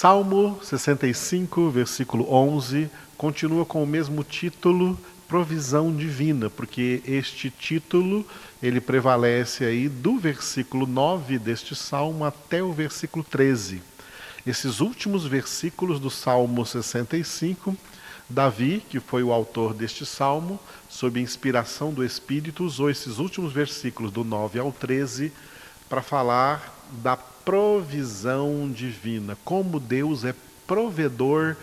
Salmo 65, versículo 11, continua com o mesmo título, provisão divina, porque este título ele prevalece aí do versículo 9 deste salmo até o versículo 13. Esses últimos versículos do Salmo 65, Davi, que foi o autor deste salmo, sob inspiração do Espírito, usou esses últimos versículos do 9 ao 13 para falar da provisão divina, como Deus é provedor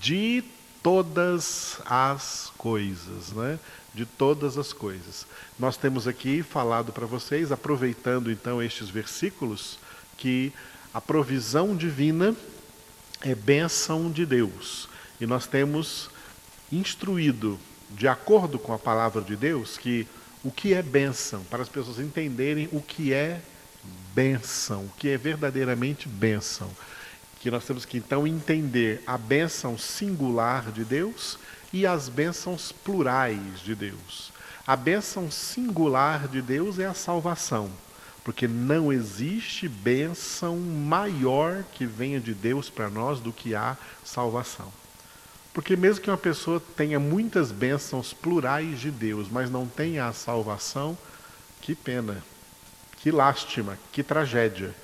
de todas as coisas, né? De todas as coisas. Nós temos aqui falado para vocês, aproveitando então estes versículos, que a provisão divina é bênção de Deus. E nós temos instruído, de acordo com a palavra de Deus, que o que é bênção, para as pessoas entenderem o que é bênção, o que é verdadeiramente bênção. Que nós temos que então entender a bênção singular de Deus e as bênçãos plurais de Deus. A bênção singular de Deus é a salvação, porque não existe bênção maior que venha de Deus para nós do que a salvação. Porque mesmo que uma pessoa tenha muitas bênçãos plurais de Deus, mas não tenha a salvação, que pena, que lástima, que tragédia.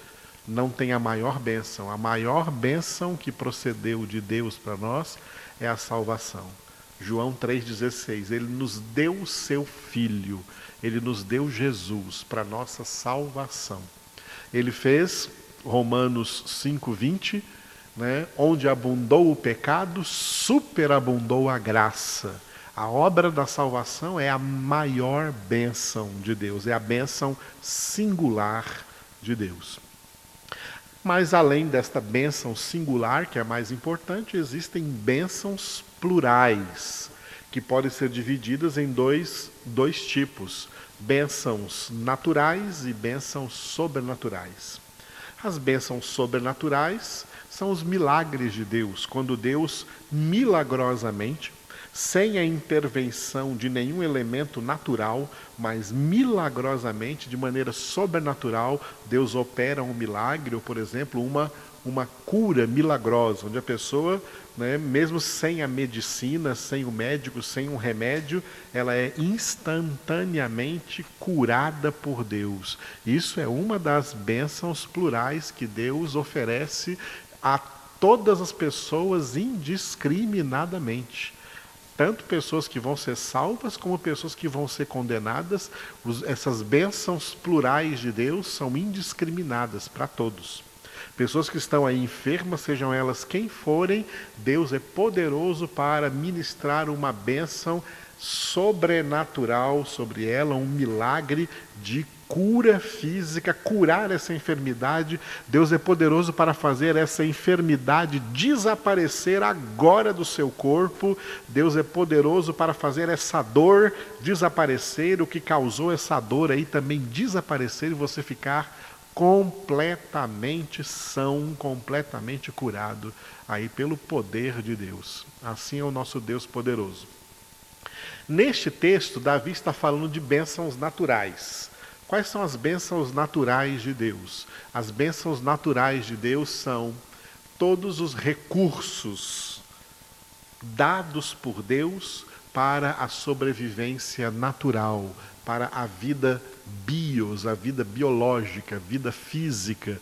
Não tem a maior bênção. A maior bênção que procedeu de Deus para nós é a salvação. João 3,16. Ele nos deu o seu Filho, ele nos deu Jesus para nossa salvação. Ele fez, Romanos 5,20, né, onde abundou o pecado, superabundou a graça. A obra da salvação é a maior bênção de Deus, é a bênção singular de Deus. Mas além desta bênção singular, que é a mais importante, existem bênçãos plurais, que podem ser divididas em dois, dois tipos: bênçãos naturais e bênçãos sobrenaturais. As bênçãos sobrenaturais são os milagres de Deus, quando Deus milagrosamente sem a intervenção de nenhum elemento natural, mas milagrosamente, de maneira sobrenatural, Deus opera um milagre, ou, por exemplo, uma, uma cura milagrosa, onde a pessoa, né, mesmo sem a medicina, sem o médico, sem um remédio, ela é instantaneamente curada por Deus. Isso é uma das bênçãos plurais que Deus oferece a todas as pessoas indiscriminadamente tanto pessoas que vão ser salvas como pessoas que vão ser condenadas. essas bênçãos plurais de Deus são indiscriminadas para todos. Pessoas que estão aí enfermas, sejam elas quem forem, Deus é poderoso para ministrar uma bênção sobrenatural sobre ela, um milagre de cura física, curar essa enfermidade. Deus é poderoso para fazer essa enfermidade desaparecer agora do seu corpo. Deus é poderoso para fazer essa dor desaparecer, o que causou essa dor aí também desaparecer e você ficar completamente são, completamente curado aí pelo poder de Deus. Assim é o nosso Deus poderoso. Neste texto, Davi está falando de bênçãos naturais. Quais são as bênçãos naturais de Deus? As bênçãos naturais de Deus são todos os recursos dados por Deus para a sobrevivência natural, para a vida bios, a vida biológica, a vida física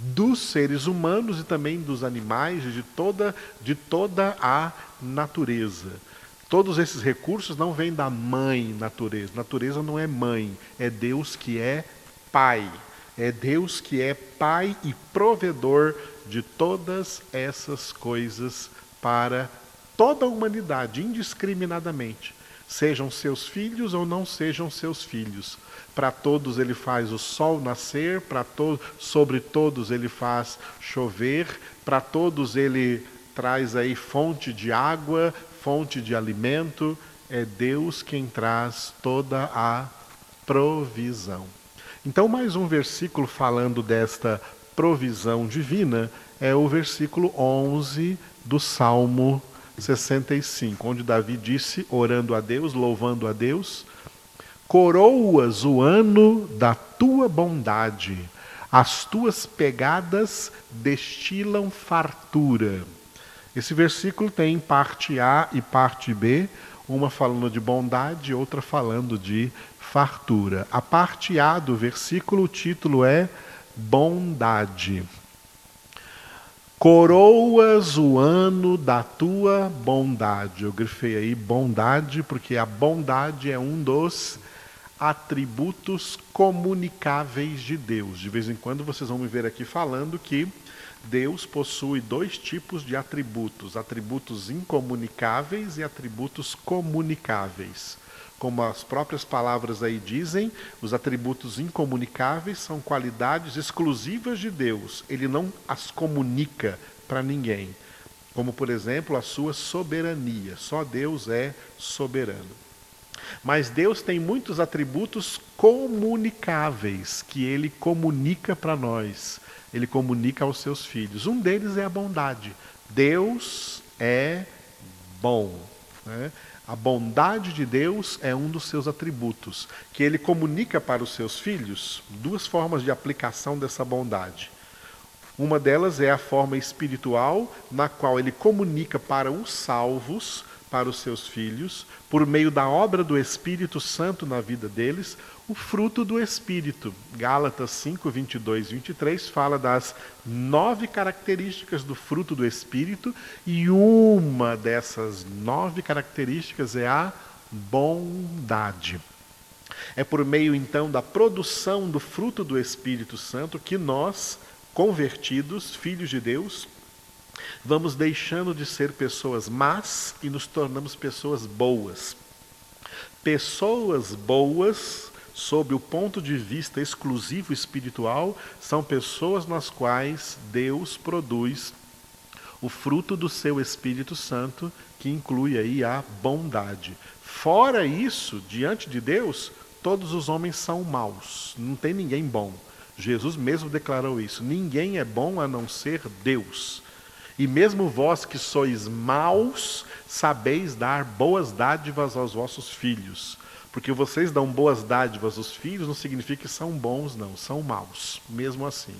dos seres humanos e também dos animais, de toda, de toda a natureza. Todos esses recursos não vêm da mãe natureza. Natureza não é mãe, é Deus que é pai. É Deus que é pai e provedor de todas essas coisas para toda a humanidade, indiscriminadamente. Sejam seus filhos ou não sejam seus filhos. Para todos ele faz o sol nascer, para to sobre todos ele faz chover, para todos ele traz aí fonte de água, fonte de alimento, é Deus quem traz toda a provisão. Então, mais um versículo falando desta provisão divina é o versículo 11 do Salmo 65, onde Davi disse, orando a Deus, louvando a Deus: Coroas o ano da tua bondade, As tuas pegadas destilam fartura. Esse versículo tem parte A e parte B, uma falando de bondade, outra falando de fartura. A parte A do versículo, o título é Bondade. Coroas o ano da tua bondade. Eu grifei aí bondade, porque a bondade é um dos atributos comunicáveis de Deus. De vez em quando vocês vão me ver aqui falando que Deus possui dois tipos de atributos: atributos incomunicáveis e atributos comunicáveis. Como as próprias palavras aí dizem, os atributos incomunicáveis são qualidades exclusivas de Deus. Ele não as comunica para ninguém. Como, por exemplo, a sua soberania. Só Deus é soberano. Mas Deus tem muitos atributos comunicáveis que ele comunica para nós ele comunica aos seus filhos. Um deles é a bondade. Deus é bom. Né? A bondade de Deus é um dos seus atributos, que ele comunica para os seus filhos duas formas de aplicação dessa bondade. Uma delas é a forma espiritual, na qual ele comunica para os salvos para os seus filhos, por meio da obra do Espírito Santo na vida deles, o fruto do Espírito. Gálatas 5, 22 e 23 fala das nove características do fruto do Espírito, e uma dessas nove características é a bondade. É por meio então da produção do fruto do Espírito Santo que nós, convertidos, filhos de Deus, vamos deixando de ser pessoas más e nos tornamos pessoas boas. Pessoas boas, sob o ponto de vista exclusivo espiritual, são pessoas nas quais Deus produz o fruto do seu Espírito Santo, que inclui aí a bondade. Fora isso, diante de Deus, todos os homens são maus, não tem ninguém bom. Jesus mesmo declarou isso: ninguém é bom a não ser Deus. E mesmo vós que sois maus, sabeis dar boas dádivas aos vossos filhos. Porque vocês dão boas dádivas aos filhos não significa que são bons, não, são maus, mesmo assim.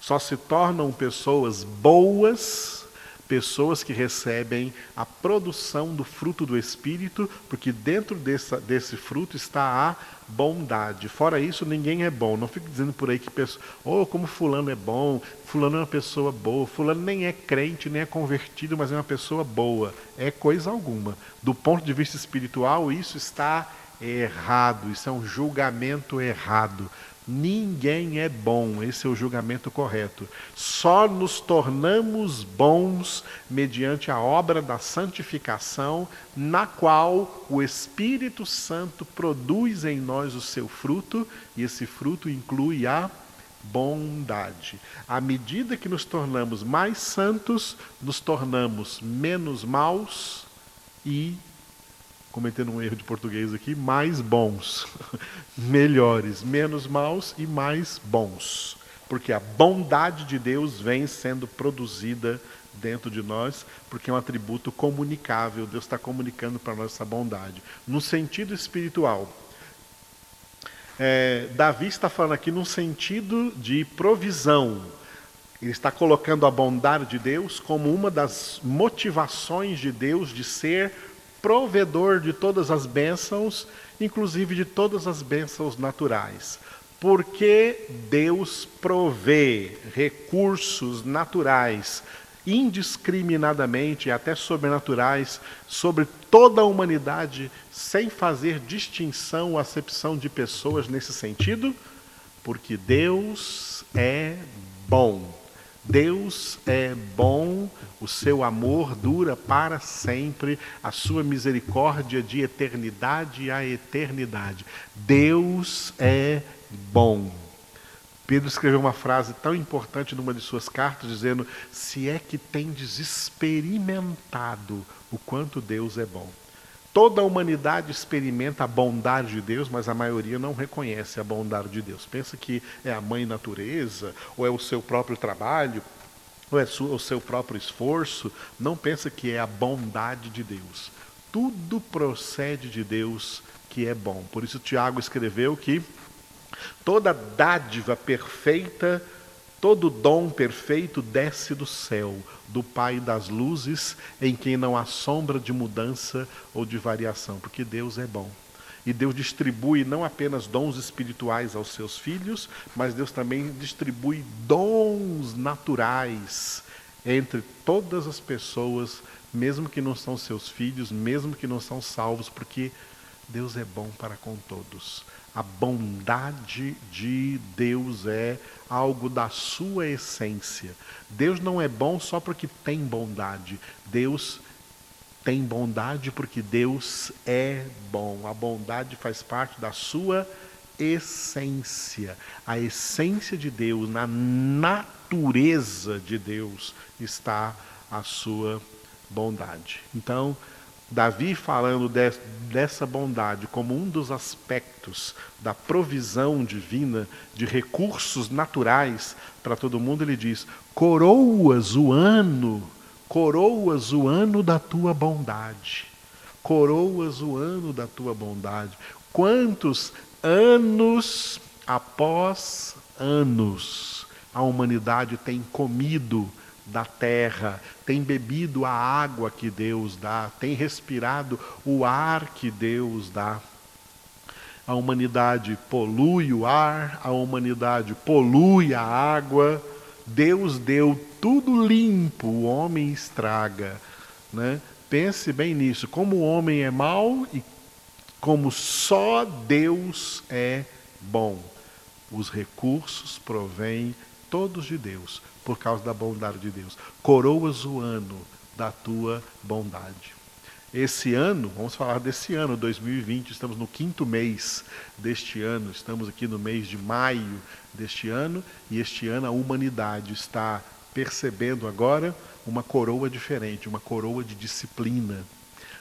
Só se tornam pessoas boas pessoas que recebem a produção do fruto do Espírito, porque dentro dessa, desse fruto está a bondade. Fora isso, ninguém é bom. Não fique dizendo por aí que pessoa, oh, como fulano é bom, fulano é uma pessoa boa, fulano nem é crente, nem é convertido, mas é uma pessoa boa. É coisa alguma. Do ponto de vista espiritual, isso está errado, isso é um julgamento errado. Ninguém é bom, esse é o julgamento correto. Só nos tornamos bons mediante a obra da santificação, na qual o Espírito Santo produz em nós o seu fruto, e esse fruto inclui a bondade. À medida que nos tornamos mais santos, nos tornamos menos maus e cometendo um erro de português aqui, mais bons, melhores, menos maus e mais bons. Porque a bondade de Deus vem sendo produzida dentro de nós, porque é um atributo comunicável. Deus está comunicando para nós essa bondade. No sentido espiritual, é, Davi está falando aqui num sentido de provisão. Ele está colocando a bondade de Deus como uma das motivações de Deus de ser provedor de todas as bênçãos, inclusive de todas as bênçãos naturais. Porque Deus provê recursos naturais indiscriminadamente e até sobrenaturais sobre toda a humanidade, sem fazer distinção ou acepção de pessoas nesse sentido? Porque Deus é bom. Deus é bom, o seu amor dura para sempre, a sua misericórdia de eternidade a eternidade. Deus é bom. Pedro escreveu uma frase tão importante numa de suas cartas, dizendo: Se é que tendes experimentado o quanto Deus é bom. Toda a humanidade experimenta a bondade de Deus, mas a maioria não reconhece a bondade de Deus. Pensa que é a mãe natureza, ou é o seu próprio trabalho, ou é o seu próprio esforço. Não pensa que é a bondade de Deus. Tudo procede de Deus que é bom. Por isso Tiago escreveu que Toda dádiva perfeita, todo dom perfeito desce do céu, do Pai das luzes, em quem não há sombra de mudança ou de variação, porque Deus é bom. E Deus distribui não apenas dons espirituais aos seus filhos, mas Deus também distribui dons naturais entre todas as pessoas, mesmo que não são seus filhos, mesmo que não são salvos, porque Deus é bom para com todos. A bondade de Deus é algo da sua essência. Deus não é bom só porque tem bondade. Deus tem bondade porque Deus é bom. A bondade faz parte da sua essência. A essência de Deus, na natureza de Deus, está a sua bondade. Então, Davi falando de, dessa bondade como um dos aspectos da provisão divina de recursos naturais para todo mundo, ele diz: coroas o ano coroas o ano da tua bondade. Coroas o ano da tua bondade. Quantos anos após anos a humanidade tem comido da terra, tem bebido a água que Deus dá, tem respirado o ar que Deus dá. A humanidade polui o ar, a humanidade polui a água. Deus deu tudo limpo, o homem estraga. Né? Pense bem nisso. Como o homem é mau e como só Deus é bom. Os recursos provêm todos de Deus, por causa da bondade de Deus. Coroas o ano da tua bondade. Esse ano, vamos falar desse ano, 2020, estamos no quinto mês deste ano, estamos aqui no mês de maio deste ano, e este ano a humanidade está percebendo agora uma coroa diferente, uma coroa de disciplina.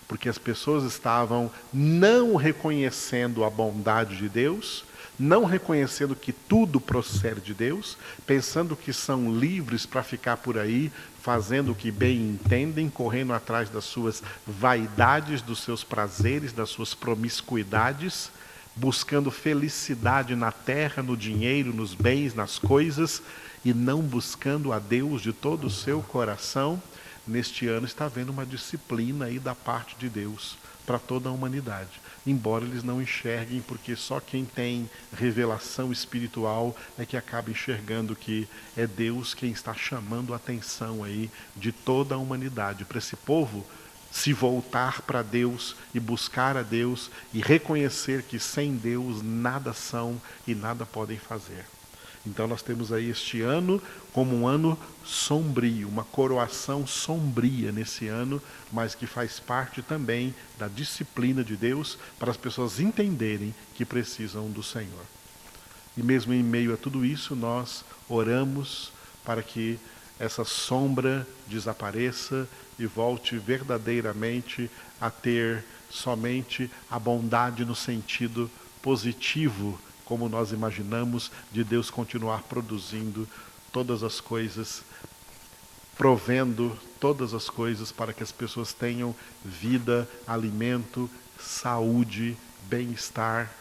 Porque as pessoas estavam não reconhecendo a bondade de Deus, não reconhecendo que tudo procede de Deus, pensando que são livres para ficar por aí fazendo o que bem entendem, correndo atrás das suas vaidades, dos seus prazeres, das suas promiscuidades, buscando felicidade na terra, no dinheiro, nos bens, nas coisas, e não buscando a Deus de todo o seu coração, neste ano está havendo uma disciplina aí da parte de Deus para toda a humanidade. Embora eles não enxerguem, porque só quem tem revelação espiritual é que acaba enxergando que é Deus quem está chamando a atenção aí de toda a humanidade. Para esse povo se voltar para Deus e buscar a Deus e reconhecer que sem Deus nada são e nada podem fazer. Então nós temos aí este ano como um ano sombrio, uma coroação sombria nesse ano, mas que faz parte também da disciplina de Deus para as pessoas entenderem que precisam do Senhor. E mesmo em meio a tudo isso, nós oramos para que essa sombra desapareça e volte verdadeiramente a ter somente a bondade no sentido positivo como nós imaginamos, de Deus continuar produzindo todas as coisas, provendo todas as coisas para que as pessoas tenham vida, alimento, saúde, bem-estar,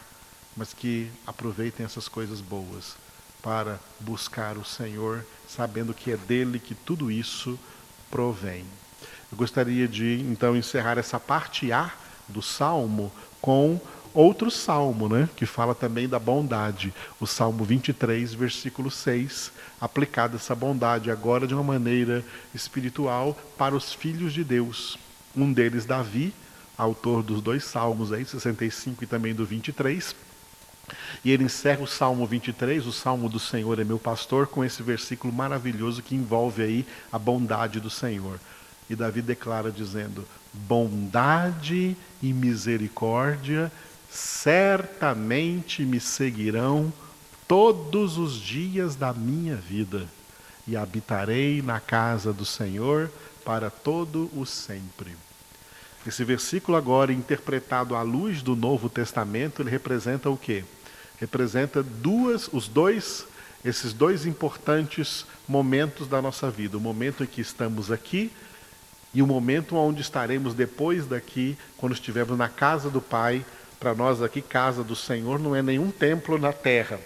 mas que aproveitem essas coisas boas para buscar o Senhor, sabendo que é dele que tudo isso provém. Eu gostaria de então encerrar essa parte A do salmo com outro salmo, né, que fala também da bondade, o Salmo 23, versículo 6, aplicada essa bondade agora de uma maneira espiritual para os filhos de Deus. Um deles, Davi, autor dos dois salmos aí, 65 e também do 23. E ele encerra o Salmo 23, o Salmo do Senhor é meu pastor, com esse versículo maravilhoso que envolve aí a bondade do Senhor. E Davi declara dizendo: Bondade e misericórdia certamente me seguirão todos os dias da minha vida, e habitarei na casa do Senhor para todo o sempre. Esse versículo agora interpretado à luz do Novo Testamento, ele representa o quê? Representa duas, os dois, esses dois importantes momentos da nossa vida, o momento em que estamos aqui e o momento onde estaremos depois daqui, quando estivermos na casa do Pai, Para nós aqui, casa do Senhor não é nenhum templo na terra.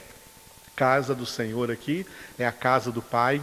Casa do Senhor aqui é a casa do Pai,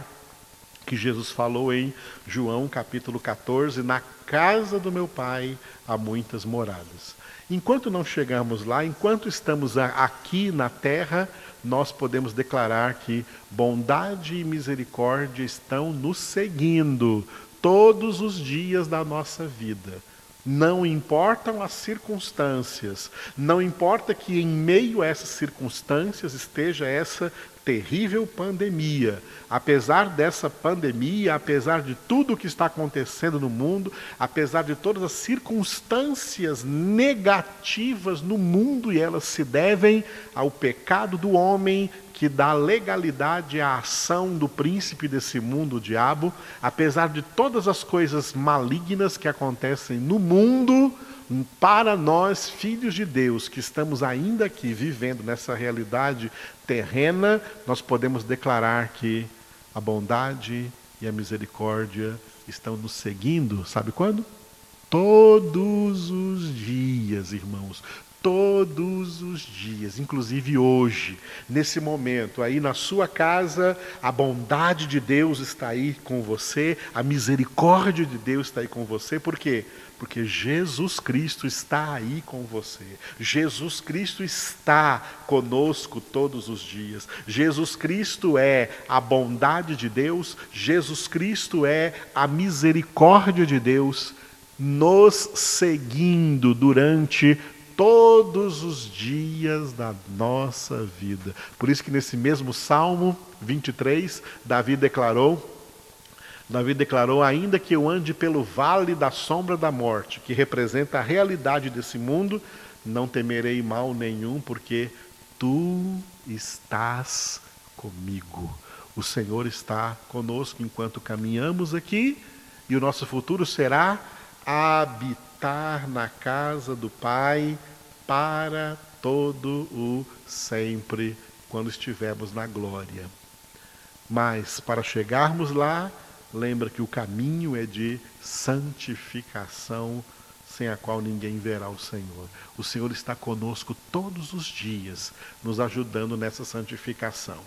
que Jesus falou em João capítulo 14: Na casa do meu Pai há muitas moradas. Enquanto não chegamos lá, enquanto estamos aqui na terra, nós podemos declarar que bondade e misericórdia estão nos seguindo todos os dias da nossa vida. Não importam as circunstâncias, não importa que em meio a essas circunstâncias esteja essa terrível pandemia. Apesar dessa pandemia, apesar de tudo o que está acontecendo no mundo, apesar de todas as circunstâncias negativas no mundo, e elas se devem ao pecado do homem que dá legalidade à ação do príncipe desse mundo, o diabo, apesar de todas as coisas malignas que acontecem no mundo, para nós, filhos de Deus, que estamos ainda aqui vivendo nessa realidade terrena, nós podemos declarar que a bondade e a misericórdia estão nos seguindo, sabe quando? Todos os dias, irmãos, todos os dias, inclusive hoje, nesse momento, aí na sua casa, a bondade de Deus está aí com você, a misericórdia de Deus está aí com você, por quê? Porque Jesus Cristo está aí com você. Jesus Cristo está conosco todos os dias. Jesus Cristo é a bondade de Deus, Jesus Cristo é a misericórdia de Deus nos seguindo durante todos os dias da nossa vida. Por isso que nesse mesmo Salmo 23, Davi declarou, Davi declarou: "Ainda que eu ande pelo vale da sombra da morte", que representa a realidade desse mundo, não temerei mal nenhum, porque tu estás comigo. O Senhor está conosco enquanto caminhamos aqui, e o nosso futuro será habitar estar na casa do Pai para todo o sempre, quando estivermos na glória. Mas para chegarmos lá, lembra que o caminho é de santificação, sem a qual ninguém verá o Senhor. O Senhor está conosco todos os dias, nos ajudando nessa santificação.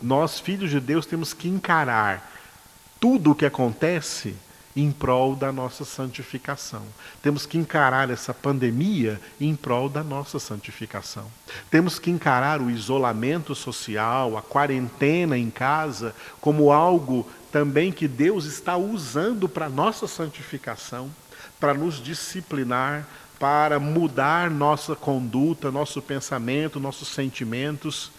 Nós, filhos de Deus, temos que encarar tudo o que acontece em prol da nossa santificação. Temos que encarar essa pandemia em prol da nossa santificação. Temos que encarar o isolamento social, a quarentena em casa, como algo também que Deus está usando para nossa santificação, para nos disciplinar, para mudar nossa conduta, nosso pensamento, nossos sentimentos.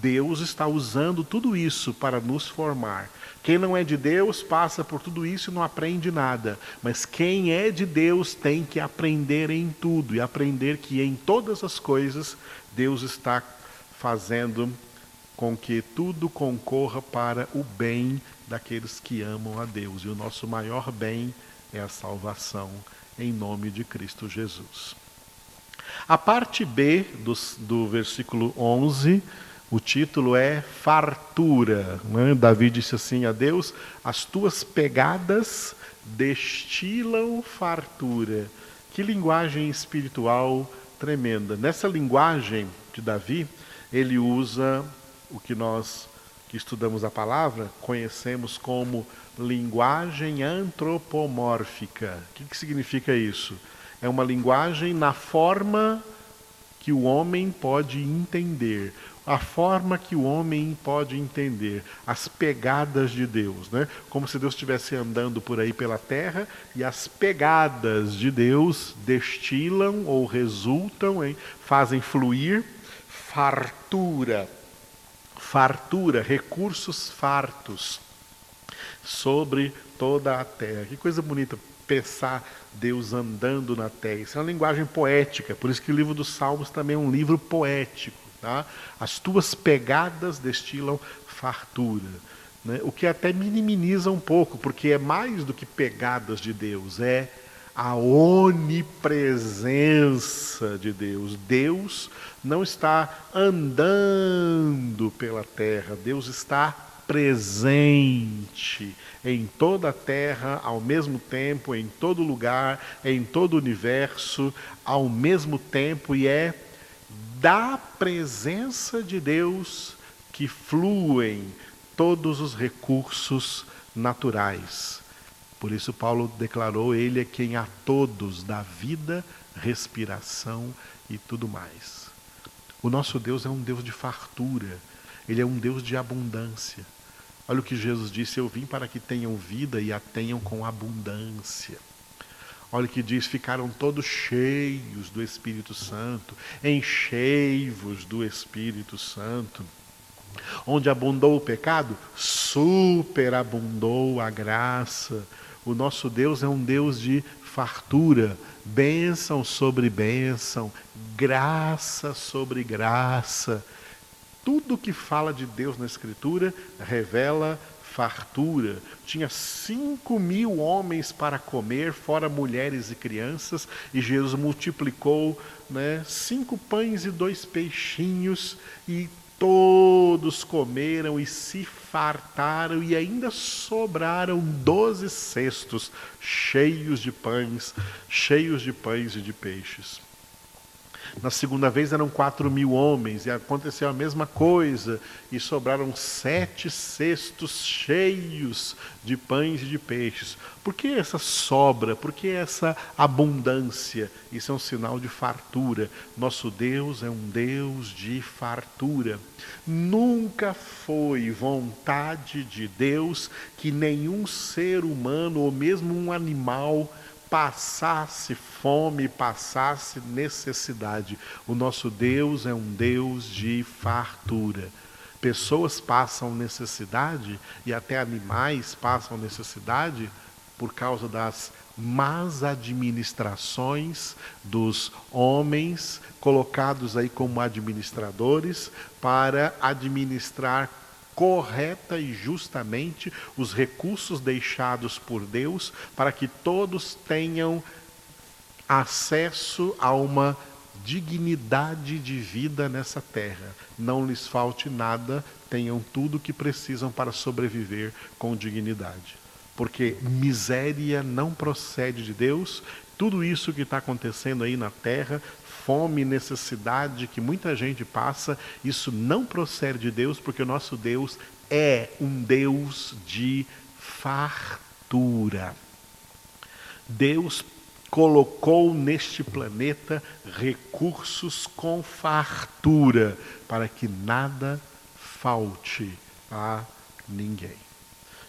Deus está usando tudo isso para nos formar quem não é de Deus passa por tudo isso e não aprende nada. Mas quem é de Deus tem que aprender em tudo e aprender que em todas as coisas Deus está fazendo com que tudo concorra para o bem daqueles que amam a Deus. E o nosso maior bem é a salvação em nome de Cristo Jesus. A parte B do, do versículo 11 o título é Fartura. Né? Davi disse assim a Deus: As tuas pegadas destilam fartura. Que linguagem espiritual tremenda. Nessa linguagem de Davi, ele usa o que nós que estudamos a palavra conhecemos como linguagem antropomórfica. O que, que significa isso? É uma linguagem na forma que o homem pode entender a forma que o homem pode entender as pegadas de Deus, né? Como se Deus estivesse andando por aí pela terra e as pegadas de Deus destilam ou resultam em fazem fluir fartura, fartura, recursos fartos sobre toda a terra. Que coisa bonita pensar Deus andando na terra. Isso é uma linguagem poética, por isso que o livro dos Salmos também é um livro poético. Tá? As tuas pegadas destilam fartura. Né? O que até minimiza um pouco, porque é mais do que pegadas de Deus, é a onipresença de Deus. Deus não está andando pela terra, Deus está presente em toda a terra, ao mesmo tempo, em todo lugar, em todo o universo, ao mesmo tempo, e é da presença de Deus que fluem todos os recursos naturais. Por isso, Paulo declarou: Ele é quem a todos dá vida, respiração e tudo mais. O nosso Deus é um Deus de fartura, ele é um Deus de abundância. Olha o que Jesus disse: Eu vim para que tenham vida e a tenham com abundância. Olha o que diz: ficaram todos cheios do Espírito Santo, enchei-vos do Espírito Santo. Onde abundou o pecado, superabundou a graça. O nosso Deus é um Deus de fartura, bênção sobre bênção, graça sobre graça. Tudo que fala de Deus na Escritura revela fartura. Tinha cinco mil homens para comer, fora mulheres e crianças, e Jesus multiplicou né, cinco pães e dois peixinhos, e Todos comeram e se fartaram, e ainda sobraram doze cestos cheios de pães, cheios de pães e de peixes. Na segunda vez eram quatro mil homens, e aconteceu a mesma coisa, e sobraram sete cestos cheios de pães e de peixes. Por que essa sobra? Por que essa abundância? Isso é um sinal de fartura. Nosso Deus é um Deus de fartura. Nunca foi vontade de Deus que nenhum ser humano, ou mesmo um animal, passasse fome, passasse necessidade. O nosso Deus é um Deus de fartura. Pessoas passam necessidade e até animais passam necessidade por causa das más administrações dos homens colocados aí como administradores para administrar correta e justamente os recursos deixados por Deus para que todos tenham acesso a uma dignidade de vida nessa terra. Não lhes falte nada, tenham tudo o que precisam para sobreviver com dignidade. Porque miséria não procede de Deus, tudo isso que está acontecendo aí na terra fome, necessidade que muita gente passa, isso não procede de Deus, porque o nosso Deus é um Deus de fartura. Deus colocou neste planeta recursos com fartura para que nada falte a ninguém.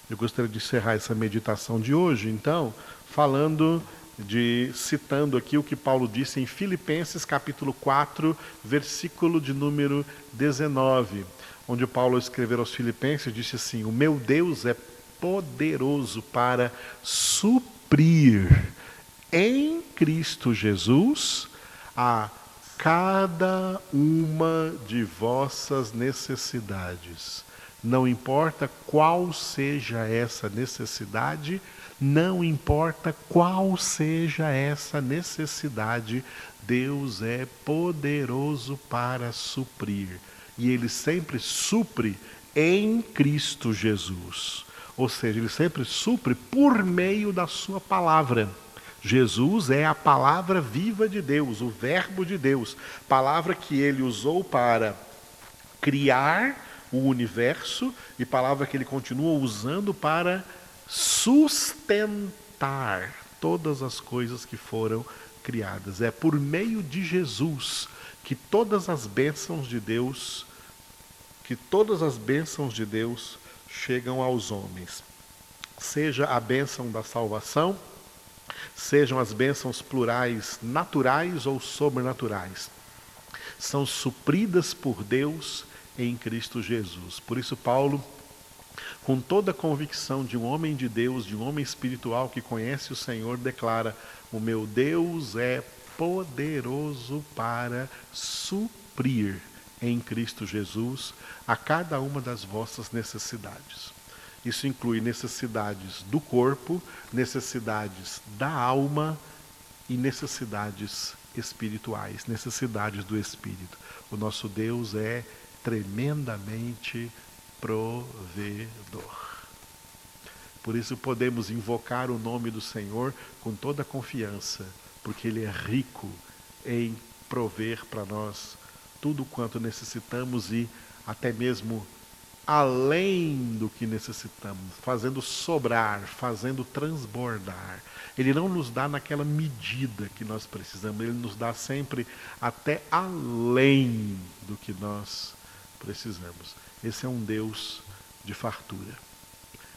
Eu gostaria de encerrar essa meditação de hoje, então, falando de citando aqui o que Paulo disse em Filipenses capítulo 4, versículo de número 19, onde Paulo escreveu aos Filipenses disse assim: "O meu Deus é poderoso para suprir em Cristo Jesus a cada uma de vossas necessidades. Não importa qual seja essa necessidade, não importa qual seja essa necessidade, Deus é poderoso para suprir. E Ele sempre supre em Cristo Jesus. Ou seja, Ele sempre supre por meio da Sua palavra. Jesus é a palavra viva de Deus, o Verbo de Deus, palavra que ele usou para criar o universo e palavra que ele continua usando para sustentar todas as coisas que foram criadas. É por meio de Jesus que todas as bênçãos de Deus, que todas as bênçãos de Deus chegam aos homens. Seja a bênção da salvação, sejam as bênçãos plurais naturais ou sobrenaturais, são supridas por Deus em Cristo Jesus. Por isso, Paulo com toda a convicção de um homem de Deus, de um homem espiritual que conhece o Senhor, declara: O meu Deus é poderoso para suprir em Cristo Jesus a cada uma das vossas necessidades. Isso inclui necessidades do corpo, necessidades da alma e necessidades espirituais, necessidades do espírito. O nosso Deus é tremendamente provedor. Por isso podemos invocar o nome do Senhor com toda confiança, porque Ele é rico em prover para nós tudo quanto necessitamos e até mesmo além do que necessitamos, fazendo sobrar, fazendo transbordar. Ele não nos dá naquela medida que nós precisamos, ele nos dá sempre até além do que nós precisamos. Esse é um Deus de fartura.